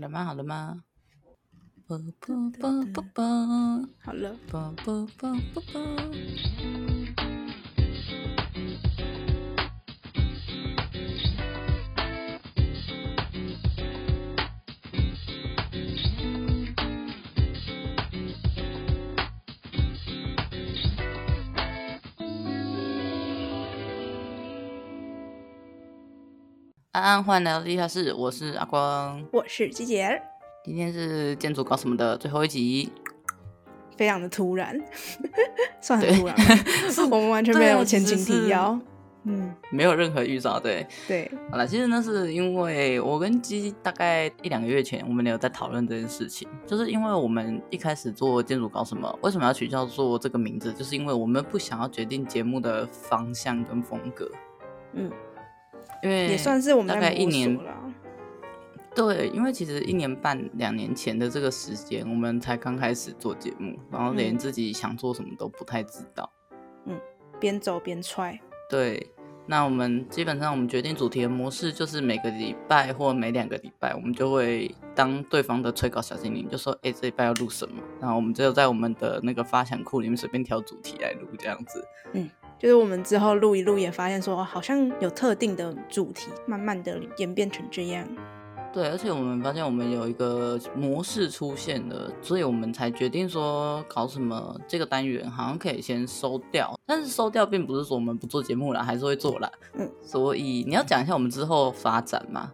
好了吗？好了吗？啵啵啵啵啵，好了。啵啵啵啵啵。安迎来到地下室，我是阿光，我是鸡姐。今天是建筑搞什么的最后一集，非常的突然，算很突然，我们完全没有前情提要，嗯，没有任何预兆，对。对。好了，其实那是因为我跟鸡大概一两个月前，我们有在讨论这件事情，就是因为我们一开始做建筑搞什么，为什么要取叫做这个名字，就是因为我们不想要决定节目的方向跟风格，嗯。因为也算是我们大概一年，对，因为其实一年半两年前的这个时间，我们才刚开始做节目，然后连自己想做什么都不太知道，嗯，边走边踹。对，那我们基本上我们决定主题的模式就是每个礼拜或每两个礼拜，我们就会当对方的催稿小精灵，就说，哎，这礼拜要录什么？然后我们就在我们的那个发想库里面随便挑主题来录，这样子，嗯。就是我们之后录一录，也发现说好像有特定的主题，慢慢的演变成这样。对，而且我们发现我们有一个模式出现了，所以我们才决定说搞什么这个单元好像可以先收掉。但是收掉并不是说我们不做节目了，还是会做啦。嗯，所以你要讲一下我们之后发展吗？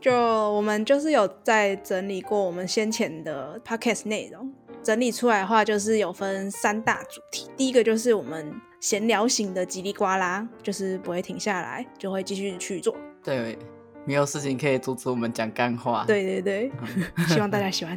就我们就是有在整理过我们先前的 podcast 内容，整理出来的话就是有分三大主题，第一个就是我们。闲聊型的叽里呱啦，就是不会停下来，就会继续去做。对，没有事情可以阻止我们讲干话。对对对，嗯、希望大家喜欢。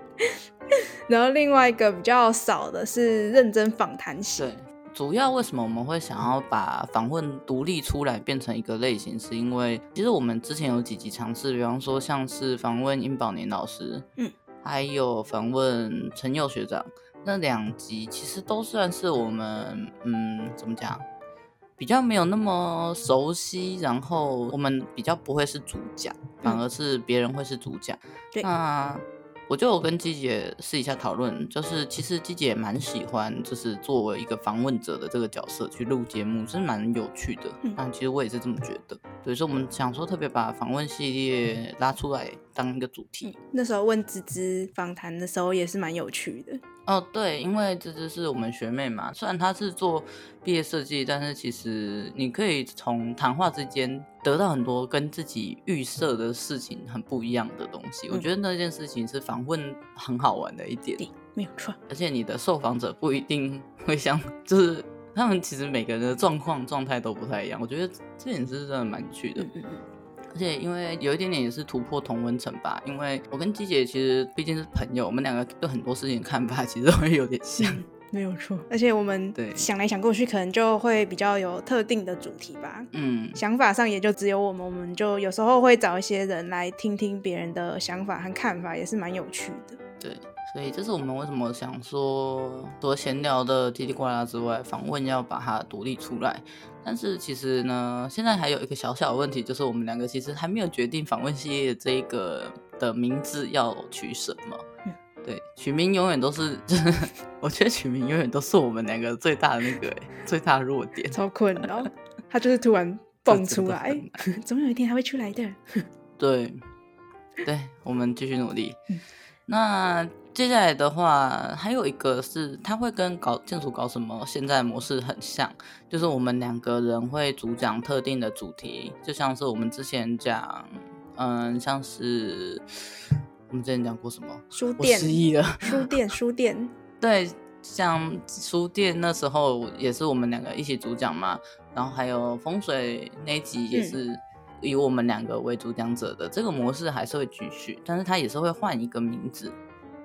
然后另外一个比较少的是认真访谈型。对，主要为什么我们会想要把访问独立出来变成一个类型，是因为其实我们之前有几集尝试，比方说像是访问殷宝年老师，嗯，还有访问陈佑学长。那两集其实都算是我们，嗯，怎么讲，比较没有那么熟悉，然后我们比较不会是主讲，反而是别人会是主讲。对，那。我就有跟季姐试一下讨论，就是其实季姐也蛮喜欢，就是作为一个访问者的这个角色去录节目，是蛮有趣的。嗯，但其实我也是这么觉得。对，所以说我们想说特别把访问系列拉出来当一个主题。嗯，那时候问芝芝访谈的时候也是蛮有趣的。哦，对，因为这只是我们学妹嘛，虽然她是做毕业设计，但是其实你可以从谈话之间得到很多跟自己预设的事情很不一样的东西。嗯、我觉得那件事情是访问很好玩的一点，对，没有错。而且你的受访者不一定 会像，就是他们其实每个人的状况状态都不太一样。我觉得这点是真的蛮有趣的。嗯嗯嗯。而且因为有一点点也是突破同温层吧，因为我跟季姐其实毕竟是朋友，我们两个对很多事情的看法其实会有点像，嗯、没有错。而且我们想来想过去，可能就会比较有特定的主题吧。嗯，想法上也就只有我们，我们就有时候会找一些人来听听别人的想法和看法，也是蛮有趣的。对，所以这是我们为什么想说，除了闲聊的叽里呱啦之外，访问要把它独立出来。但是其实呢，现在还有一个小小的问题，就是我们两个其实还没有决定访问系列这一个的名字要取什么。嗯、对，取名永远都是，就是我觉得取名永远都是我们两个最大的那个最大的弱点，超困扰。他就是突然 蹦出来，总有一天他会出来的。对，对，我们继续努力。嗯、那。接下来的话，还有一个是，他会跟搞建筑搞什么现在模式很像，就是我们两个人会主讲特定的主题，就像是我们之前讲，嗯，像是我们之前讲过什么书店，失忆了，书店，书店，对，像书店那时候也是我们两个一起主讲嘛，然后还有风水那集也是以我们两个为主讲者的，嗯、这个模式还是会继续，但是它也是会换一个名字。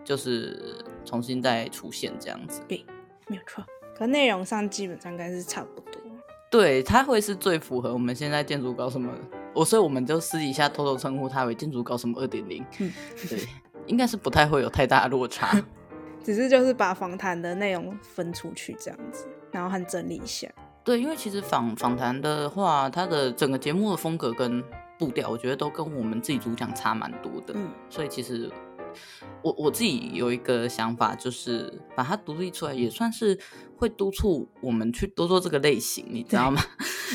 就是重新再出现这样子，对，没有错。可内容上基本上应该是差不多。对，它会是最符合我们现在建筑搞什么。我所以我们就私底下偷偷称呼它为建筑搞什么二点零。嗯，对，应该是不太会有太大的落差。只是就是把访谈的内容分出去这样子，然后很整理一下。对，因为其实访访谈的话，它的整个节目的风格跟步调，我觉得都跟我们自己主讲差蛮多的。嗯，所以其实我我自己有一个想法，就是把它独立出来，也算是会督促我们去多做这个类型，你知道吗？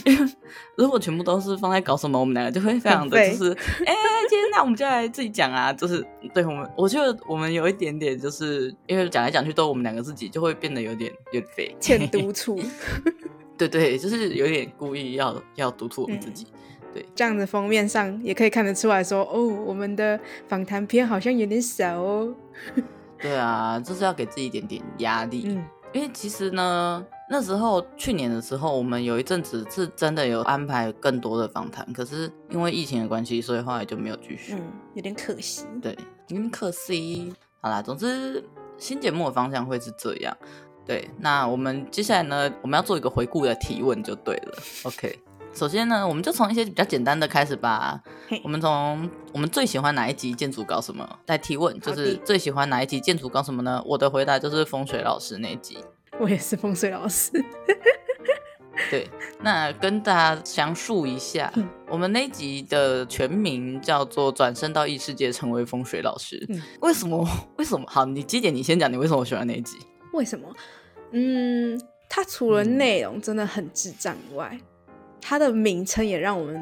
因为如果全部都是放在搞什么，我们两个就会非常的就是，哎、欸，今天那我们就来自己讲啊，就是对我们，我觉得我们有一点点，就是因为讲来讲去都我们两个自己，就会变得有点有点督促。对对，就是有点故意要要督促我们自己。嗯、对，这样子封面上也可以看得出来说，哦，我们的访谈片好像有点少哦。对啊，就是要给自己一点点压力。嗯，因为其实呢，那时候去年的时候，我们有一阵子是真的有安排更多的访谈，可是因为疫情的关系，所以后来就没有继续。嗯，有点可惜。对，有点可惜。好啦，总之新节目的方向会是这样。对，那我们接下来呢，我们要做一个回顾的提问就对了。OK，首先呢，我们就从一些比较简单的开始吧。我们从我们最喜欢哪一集建筑搞什么来提问，就是最喜欢哪一集建筑搞什么呢？我的回答就是风水老师那集。我也是风水老师。对，那跟大家详述一下，我们那集的全名叫做“转身到异世界，成为风水老师”。嗯，为什么？为什么？好，你基点，你先讲，你为什么喜欢那一集？为什么？嗯，它除了内容真的很智障以外，它的名称也让我们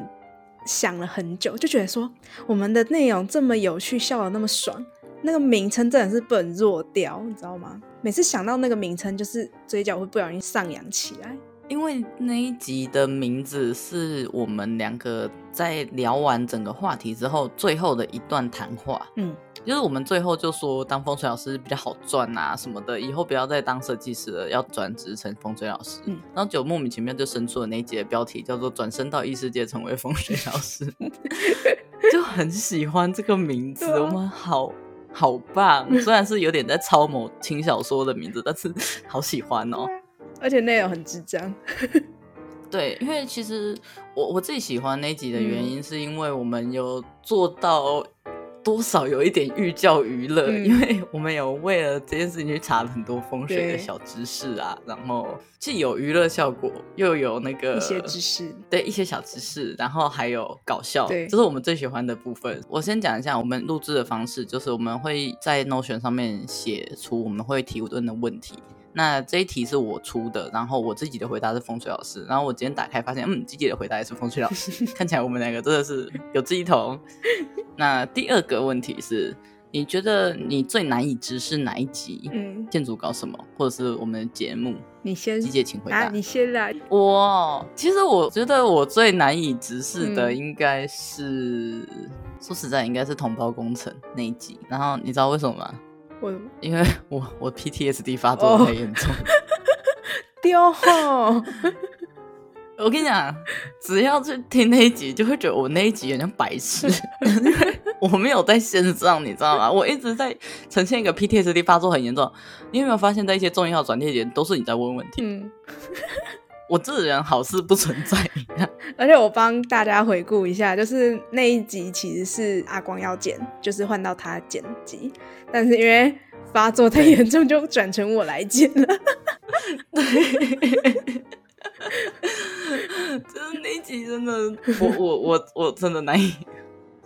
想了很久，就觉得说我们的内容这么有趣，笑得那么爽，那个名称真的是不能弱掉，你知道吗？每次想到那个名称，就是嘴角会不小心上扬起来。因为那一集的名字是我们两个在聊完整个话题之后最后的一段谈话。嗯。就是我们最后就说当风水老师比较好赚啊什么的，以后不要再当设计师了，要转职成风水老师。嗯，然后就莫名其妙就生出了那一集的标题叫做“转身到异世界成为风水老师 ”，就很喜欢这个名字，我们好好棒。虽然是有点在抄某轻小说的名字，但是好喜欢哦。而且内容很智障。对，因为其实我我自己喜欢那集的原因，是因为我们有做到。多少有一点寓教于乐，嗯，因为我们有为了这件事情去查了很多风水的小知识啊，然后既有娱乐效果，又有那个一些知识，对一些小知识，然后还有搞笑，对，这是我们最喜欢的部分。我先讲一下我们录制的方式，就是我们会在 Notion 上面写出我们会提问的问题。那这一题是我出的，然后我自己的回答是风水老师，然后我今天打开发现，嗯，自己的回答也是风水老师，看起来我们两个真的是有志一同。那第二个问题是，你觉得你最难以直视哪一集？嗯，建筑搞什么，或者是我们的节目？你先，吉姐请回答。啊、你先来。我其实我觉得我最难以直视的应该是，嗯、说实在，应该是同胞工程那一集。然后你知道为什么吗？为什么？因为我我 PTSD 发作太严重，丢、oh. 我跟你讲，只要去听那一集，就会觉得我那一集有点白痴，因为我没有在线上，你知道吗？我一直在呈现一个 PTSD 发作很严重。你有没有发现，在一些重要转捩点，都是你在问问题？嗯。我这人好事不存在，而且我帮大家回顾一下，就是那一集其实是阿光要剪，就是换到他剪辑，但是因为发作太严重，就转成我来剪了。对，就是那一集真的，我我我我真的难以，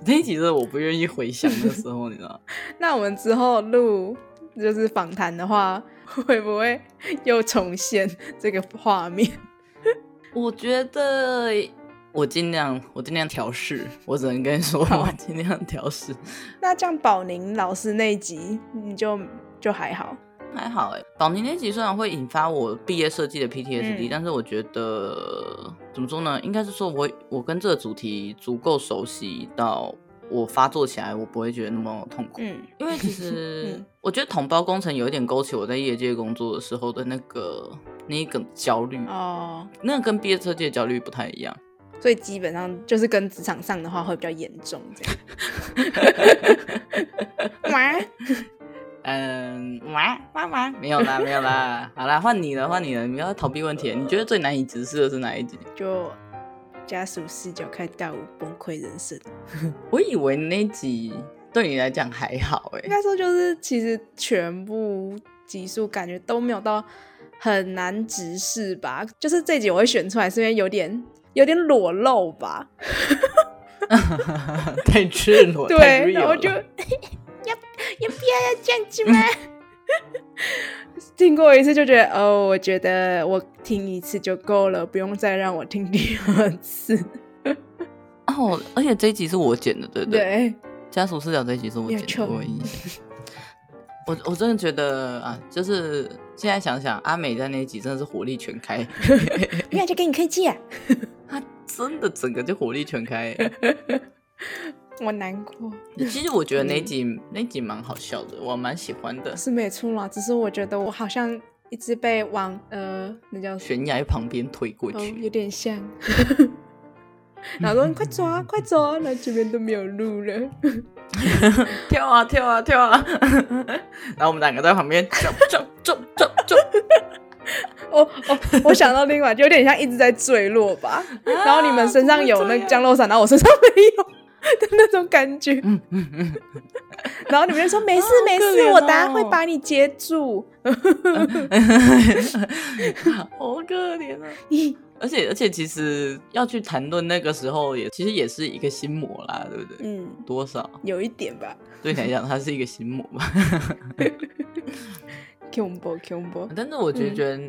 那一集真的我不愿意回想的时候，你知道？那我们之后录就是访谈的话，会不会又重现这个画面？我觉得我尽量，我尽量调试。我只能跟你说，我尽量调试。那这样宝宁老师那一集，你就就还好，还好哎。宝宁那集虽然会引发我毕业设计的 PTSD，、嗯、但是我觉得怎么说呢？应该是说我我跟这个主题足够熟悉到。我发作起来，我不会觉得那么痛苦，嗯，因为其实我觉得统包工程有一点勾起我在业界工作的时候的那个那一个焦虑哦，那个跟毕业设计的焦虑不太一样，所以基本上就是跟职场上的话会比较严重这样。哇，嗯，哇哇哇，没有啦，没有啦，好啦，换你了，换你了，你要逃避问题，你觉得最难以直视的是哪一集？就。家属视角看大五崩溃人生，我以为那集对你来讲还好哎，应该说就是其实全部集数感觉都没有到很难直视吧，就是这集我会选出来是因为有点有点裸露吧，太赤裸，对，然后就 要要不要要这样子吗？听过一次就觉得哦，我觉得我听一次就够了，不用再让我听第二次。哦，而且这一集是我剪的，对不对？对，家属视角这一集是我剪的，我印象。我 我真的觉得啊，就是现在想想，阿美在那一集真的是火力全开，没有就给你科技啊，他真的整个就火力全开，我难过。其实我觉得那集、嗯、那集蛮好笑的，我蛮喜欢的。是没错啦，只是我觉得我好像一直被往呃那叫悬崖旁边推过去，哦、有点像。然后说：“快走啊，快走啊！那这边都没有路了。”跳啊跳啊跳啊！然后我们两个在旁边走走走走走。哦哦，我想到另外，就有点像一直在坠落吧。然后你们身上有那个降落伞，然后我身上没有的那种感觉。然后你们就说：“没事没事，哦、我等下会把你接住。” 好可怜啊！而且而且，其实要去谈论那个时候也，也其实也是一个心魔啦，对不对？嗯，多少有一点吧。对你来讲，它是一个心魔 吧。但是我就觉得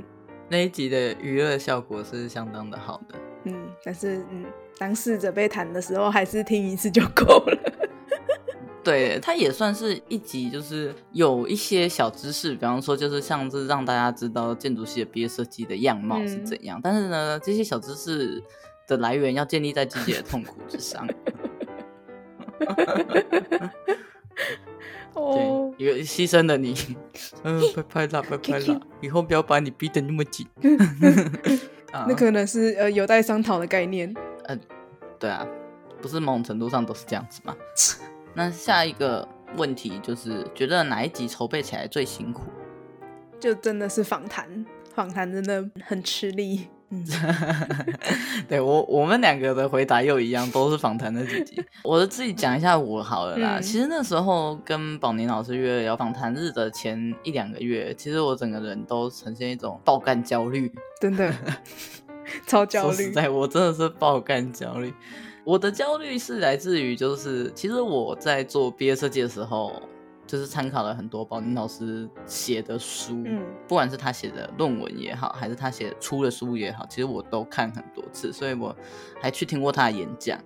那一集的娱乐效果是相当的好的。嗯，但是嗯，当事者被谈的时候，还是听一次就够了。对，它也算是一集，就是有一些小知识，比方说，就是像是让大家知道建筑系的毕业设计的样貌是怎样。嗯、但是呢，这些小知识的来源要建立在自己的痛苦之上。哦，一个牺牲了你，嗯、呃，拍拍啦，拜拜啦，以后不要把你逼得那么紧。那可能是呃有待商讨的概念。嗯、呃，对啊，不是某种程度上都是这样子吗？那下一个问题就是，觉得哪一集筹备起来最辛苦？就真的是访谈，访谈真的很吃力。嗯，对我我们两个的回答又一样，都是访谈的几集。我自己讲一下我好了啦。嗯、其实那时候跟宝宁老师约要访谈日的前一两个月，其实我整个人都呈现一种爆干焦虑，真的 超焦虑。说实在，我真的是爆干焦虑。我的焦虑是来自于，就是其实我在做毕业设计的时候，就是参考了很多宝宁老师写的书，嗯，不管是他写的论文也好，还是他写出的书也好，其实我都看很多次，所以我还去听过他的演讲。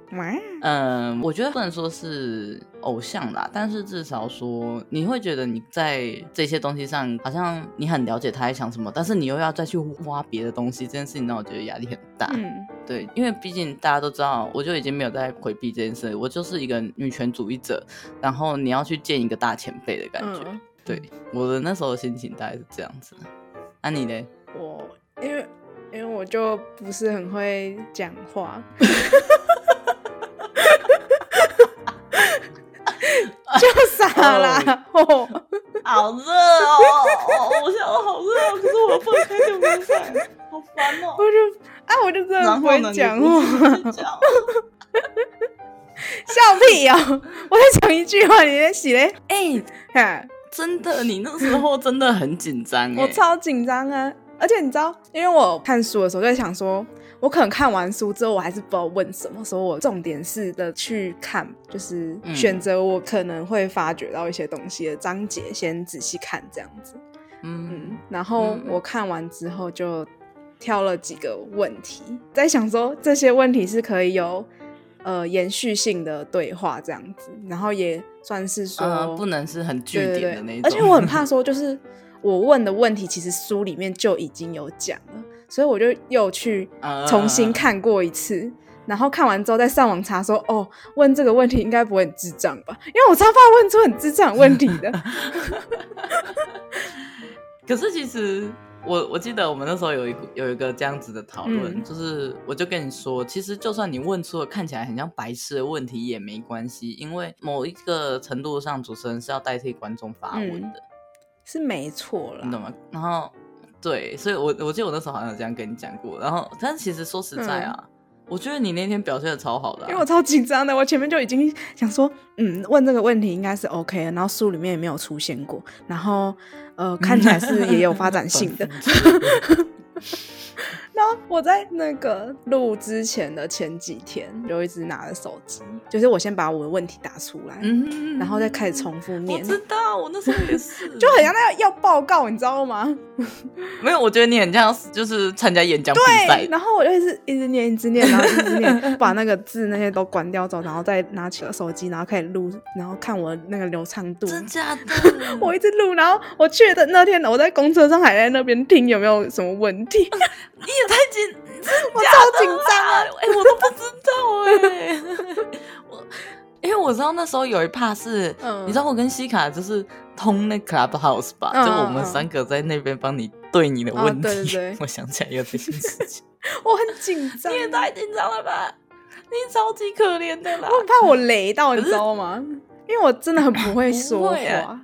嗯，我觉得不能说是偶像啦，但是至少说你会觉得你在这些东西上，好像你很了解他在想什么，但是你又要再去挖别的东西，这件事情让我觉得压力很大。嗯，对，因为毕竟大家都知道，我就已经没有在回避这件事，我就是一个女权主义者，然后你要去见一个大前辈的感觉。嗯、对，我的那时候的心情大概是这样子。那、啊、你呢？我因为因为我就不是很会讲话。就傻啦！哦，好热哦！我现在好热哦，可是我又不能开电风扇，好烦哦！我就啊，我就真的不会讲话，笑屁哦！我在讲一句话，你在洗嘞？哎，哈，真的，你那时候真的很紧张，我超紧张啊！而且你知道，因为我看书的时候就在想说。我可能看完书之后，我还是不知道问什么，所以我重点式的去看，就是选择我可能会发掘到一些东西的章节，先仔细看这样子。嗯嗯，然后我看完之后就挑了几个问题，在想说这些问题是可以有呃延续性的对话这样子，然后也算是说、呃、不能是很句点的那种。而且我很怕说，就是我问的问题，其实书里面就已经有讲了。所以我就又去重新看过一次，uh, 然后看完之后再上网查说，哦，问这个问题应该不会很智障吧？因为我超怕问出很智障问题的。可是其实我我记得我们那时候有一个有一个这样子的讨论，嗯、就是我就跟你说，其实就算你问出了看起来很像白痴的问题也没关系，因为某一个程度上主持人是要代替观众发问的，嗯、是没错了，你懂吗？然后。对，所以我，我我记得我那时候好像有这样跟你讲过，然后，但其实说实在啊，嗯、我觉得你那天表现的超好的、啊，因为我超紧张的，我前面就已经想说，嗯，问这个问题应该是 OK 的，然后书里面也没有出现过，然后，呃，看起来是也有发展性的，然后我在那个录之前的前几天，就一直拿着手机，就是我先把我的问题打出来，嗯，然后再开始重复念。我知道，我那时候也是，就很像那个要报告，你知道吗？没有，我觉得你很像就是参加演讲比赛。然后我就一直一直念，一直念，然后一直念，把那个字那些都关掉之后，然后再拿起了手机，然后开始录，然后看我那个流畅度。真假的？我一直录，然后我去的那天，我在公车上还在那边听有没有什么问题。你也太紧，我超紧张啊！哎、欸，我都不知道哎、欸，我因为我知道那时候有一 part 是，嗯、你知道我跟西卡就是通那 Clubhouse 吧，嗯、就我们三个在那边帮你对你的问题。我想起来有这件事情，我很紧张。你也太紧张了吧？你超级可怜的啦！我很怕我雷到，你知道吗？因为我真的很不会说话。啊、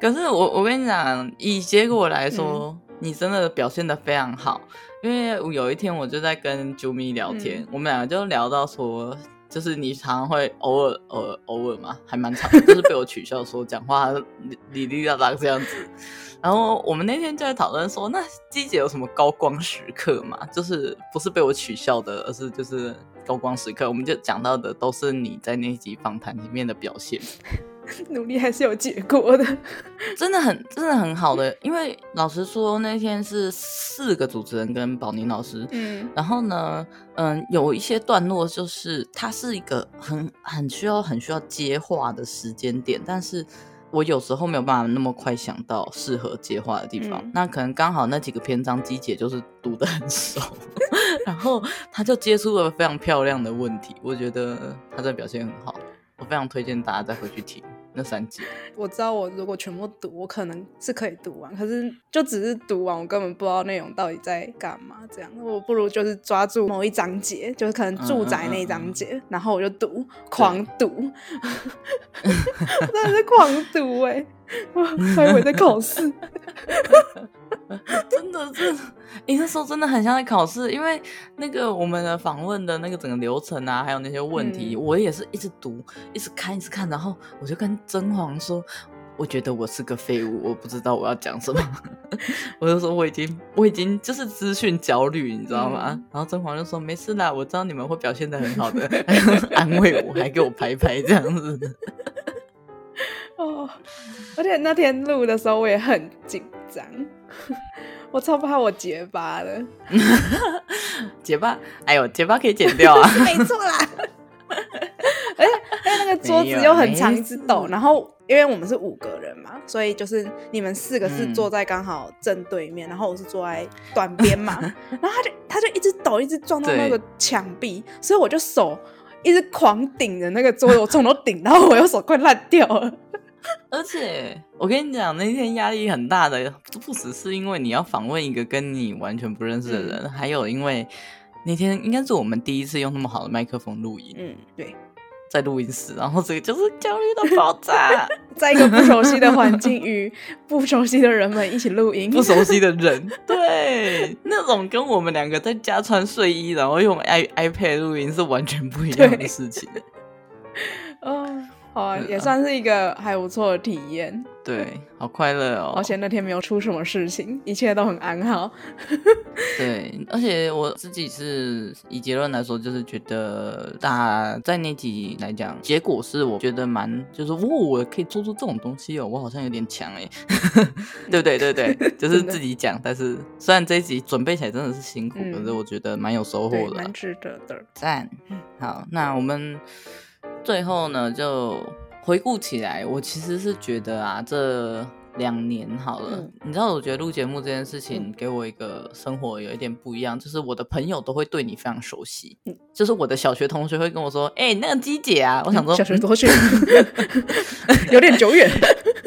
可是我我跟你讲，以结果来说，嗯、你真的表现得非常好。因为有一天我就在跟啾咪聊天，嗯、我们两个就聊到说，就是你常常会偶尔偶尔偶尔嘛，还蛮常，就是被我取笑说讲话哩哩啦啦这样子。然后我们那天就在讨论说，那季姐有什么高光时刻嘛？就是不是被我取笑的，而是就是高光时刻。我们就讲到的都是你在那集访谈里面的表现。努力还是有结果的，真的很真的很好的。因为老实说，那天是四个主持人跟宝宁老师，嗯，然后呢，嗯，有一些段落就是它是一个很很需要很需要接话的时间点，但是我有时候没有办法那么快想到适合接话的地方。嗯、那可能刚好那几个篇章机姐就是读的很熟，然后他就接出了非常漂亮的问题，我觉得他在表现很好，我非常推荐大家再回去听。那三集，我知道，我如果全部读，我可能是可以读完。可是就只是读完，我根本不知道内容到底在干嘛。这样，我不如就是抓住某一章节，就是可能住宅那一章节，嗯嗯嗯，然后我就读，狂读，对真的是狂读哎、欸！我还以为在考试。真的是，你那时候真的很像在考试，因为那个我们的访问的那个整个流程啊，还有那些问题，嗯、我也是一直读，一直看，一直看，然后我就跟甄黄说，我觉得我是个废物，我不知道我要讲什么，我就说我已经我已经就是资讯焦虑，你知道吗？嗯、然后甄黄就说没事啦，我知道你们会表现的很好的，安慰我，还给我拍拍这样子。哦，而且那天录的时候我也很紧张。我超怕我结巴的，结巴，哎呦，结巴可以剪掉啊，没错啦。而且那个桌子又很长，一直抖。然后因为我们是五个人嘛，所以就是你们四个是坐在刚好正对面，嗯、然后我是坐在短边嘛。然后他就他就一直抖，一直撞到那个墙壁，所以我就手一直狂顶着那个桌子，我从头顶，然后我右手快烂掉了。而且我跟你讲，那天压力很大的，不只是因为你要访问一个跟你完全不认识的人，嗯、还有因为那天应该是我们第一次用那么好的麦克风录音。嗯，对，在录音室，然后这个就是焦虑的爆炸，在一个不熟悉的环境与不熟悉的人们一起录音，不熟悉的人，对，那种跟我们两个在家穿睡衣，然后用 i iPad 录音是完全不一样的事情。嗯。哦，也算是一个还不错的体验。对，好快乐哦！而且那天没有出什么事情，一切都很安好。对，而且我自己是以结论来说，就是觉得大家在那集来讲，结果是我觉得蛮，就是哦，我可以做出这种东西哦，我好像有点强哎，对 不对？对对，就是自己讲。但是虽然这一集准备起来真的是辛苦，可是我觉得蛮有收获的，蛮值得的。赞。好，那我们。最后呢，就回顾起来，我其实是觉得啊，这两年好了，嗯、你知道，我觉得录节目这件事情给我一个生活有一点不一样，就是我的朋友都会对你非常熟悉，嗯、就是我的小学同学会跟我说：“哎、欸，那个鸡姐啊。”我想说，小学同学 有点久远。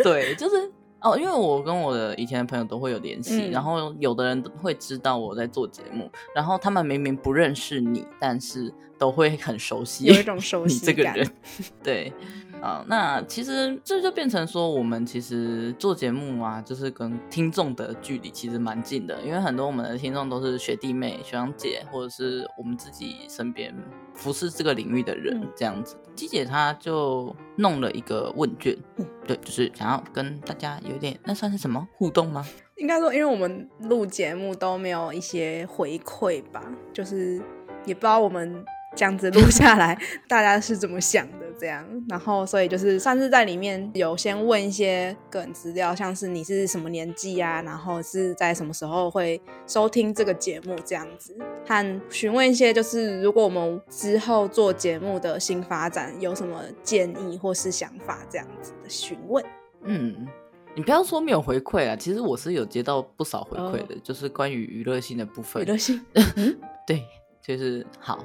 对，就是哦，因为我跟我的以前的朋友都会有联系，嗯、然后有的人会知道我在做节目，然后他们明明不认识你，但是。都会很熟悉，有一种熟悉感这个人，对，啊，那其实这就变成说，我们其实做节目啊，就是跟听众的距离其实蛮近的，因为很多我们的听众都是学弟妹、学长姐，或者是我们自己身边服侍这个领域的人，这样子。鸡、嗯、姐她就弄了一个问卷，嗯、对，就是想要跟大家有点，那算是什么互动吗？应该说，因为我们录节目都没有一些回馈吧，就是也不知道我们这样子录下来，大家是怎么想的这样。然后，所以就是算是在里面有先问一些个人资料，像是你是什么年纪啊，然后是在什么时候会收听这个节目这样子，和询问一些就是如果我们之后做节目的新发展有什么建议或是想法这样子的询问。嗯。你不要说没有回馈啊，其实我是有接到不少回馈的，oh. 就是关于娱乐性的部分。娱乐性，对，就是好，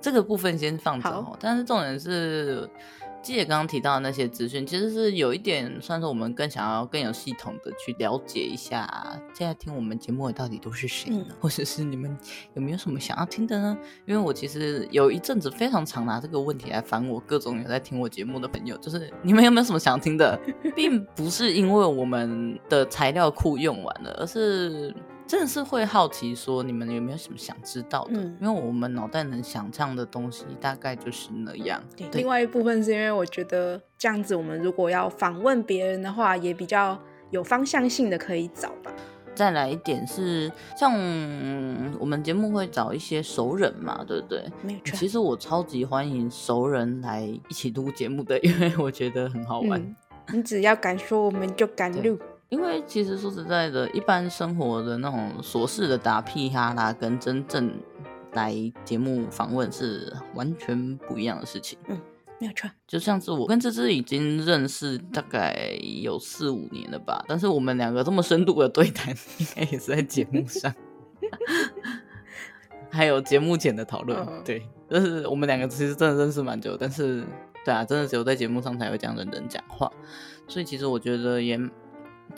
这个部分先放着哦。但是重点是。记得刚刚提到的那些资讯，其实是有一点算是我们更想要更有系统的去了解一下，现在听我们节目的到底都是谁呢？嗯、或者是你们有没有什么想要听的呢？因为我其实有一阵子非常常拿这个问题来烦我各种有在听我节目的朋友，就是你们有没有什么想听的，并不是因为我们的材料库用完了，而是。真的是会好奇说，你们有没有什么想知道的？嗯、因为我们脑袋能想象的东西大概就是那样。对，另外一部分是因为我觉得这样子，我们如果要访问别人的话，也比较有方向性的可以找吧。再来一点是，像我们节目会找一些熟人嘛，对不对？没错。其实我超级欢迎熟人来一起录节目的，因为我觉得很好玩。嗯、你只要敢说，我们就敢录。因为其实说实在的，一般生活的那种琐事的打屁哈啦，跟真正来节目访问是完全不一样的事情。嗯，没有错。就像是我跟芝芝已经认识大概有四五年了吧，但是我们两个这么深度的对谈，应该也是在节目上，还有节目前的讨论。嗯、对，就是我们两个其实真的认识蛮久，但是对啊，真的只有在节目上才会这样认真讲话。所以其实我觉得也。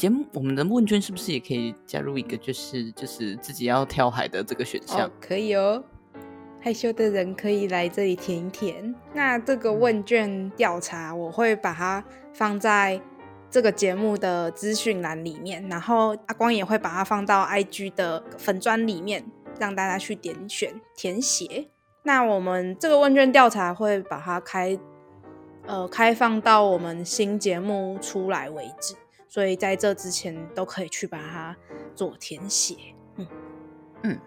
节目，我们的问卷是不是也可以加入一个，就是就是自己要跳海的这个选项？可以哦，害羞的人可以来这里填一填。那这个问卷调查，我会把它放在这个节目的资讯栏里面，然后阿光也会把它放到 IG 的粉砖里面，让大家去点选填写。那我们这个问卷调查会把它开呃开放到我们新节目出来为止。所以在这之前都可以去把它做填写，嗯嗯，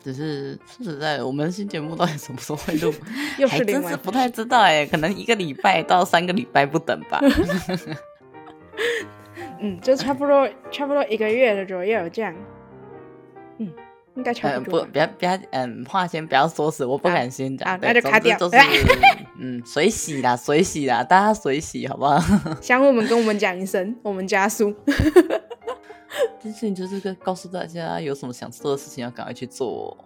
只是说实在的，我们新节目到底什么时候会录，又是还真是不太知道哎，可能一个礼拜到三个礼拜不等吧。嗯，就差不多差不多一个月的左右这样，嗯。应该差不多。不，不要，不要，嗯，话先不要说死，我不敢先讲。啊，那就卡掉。就 是，嗯，水洗啦，水洗啦，大家水洗好不好？想我们跟我们讲一声，我们加速。这事情就是个告诉大家，有什么想做的事情要赶快去做。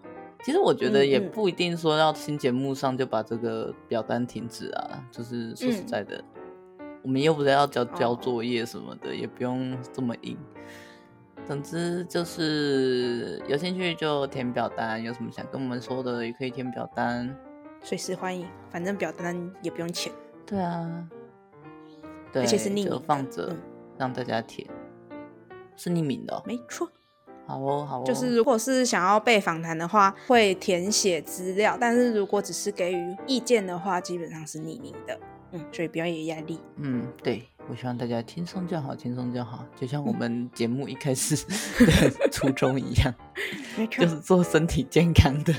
其实我觉得也不一定说要新节目上就把这个表单停止啊，就是说实在的，嗯、我们又不是要交交作业什么的，哦、也不用这么硬。总之就是有兴趣就填表单，有什么想跟我们说的也可以填表单，随时欢迎。反正表单也不用钱。对啊，对，而且是匿名的，放着让大家填，嗯、是匿名的、哦，没错。好哦，好哦。就是如果是想要被访谈的话，会填写资料；但是如果只是给予意见的话，基本上是匿名的。嗯，所以不要有压力。嗯，对。我希望大家轻松就好，轻松就好，就像我们节目一开始 的初衷一样，就是做身体健康的，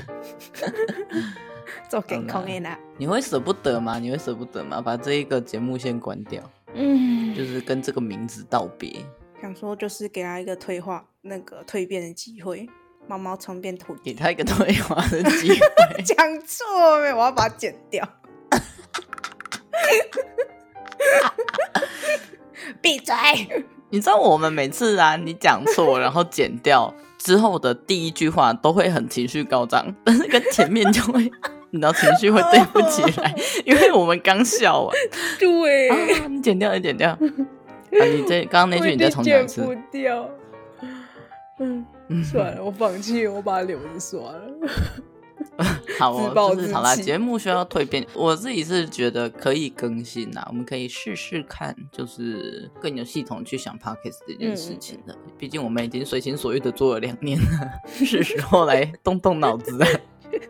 做健康的啦。你会舍不得吗？你会舍不得吗？把这一个节目先关掉，嗯，就是跟这个名字道别。想说就是给他一个退化、那个蜕变的机会，毛毛虫变土，给他一个退化的机会。讲错没？我要把它剪掉。闭嘴！你知道我们每次啊，你讲错，然后剪掉之后的第一句话都会很情绪高涨，但是跟前面就会，你知道情绪会对不起来，因为我们刚笑完。对、啊，你剪掉，你剪掉。啊，你这刚刚那句你再重讲一次。剪不掉。嗯，算了，我放弃，我把脸刷了。好哦，就是好啦。节目需要蜕变，我自己是觉得可以更新啦。我们可以试试看，就是更有系统去想 Podcast 这件事情的。毕、嗯、竟我们已经随心所欲的做了两年了，是时候来动动脑子了。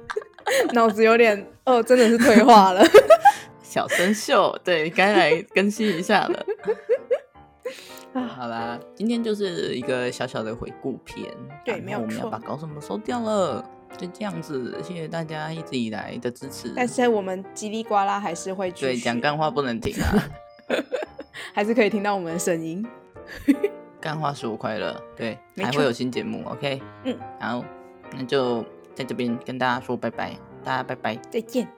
脑子有点哦，真的是退化了。小生锈，对，该来更新一下了。好啦，今天就是一个小小的回顾片。对，没有错。我们要把搞什么收掉了，就这样子。谢谢大家一直以来的支持。但是我们叽里呱啦还是会对讲干话不能停啊，还是可以听到我们的声音。干话使我快乐，对，还会有新节目。OK，嗯，好，那就在这边跟大家说拜拜，大家拜拜，再见。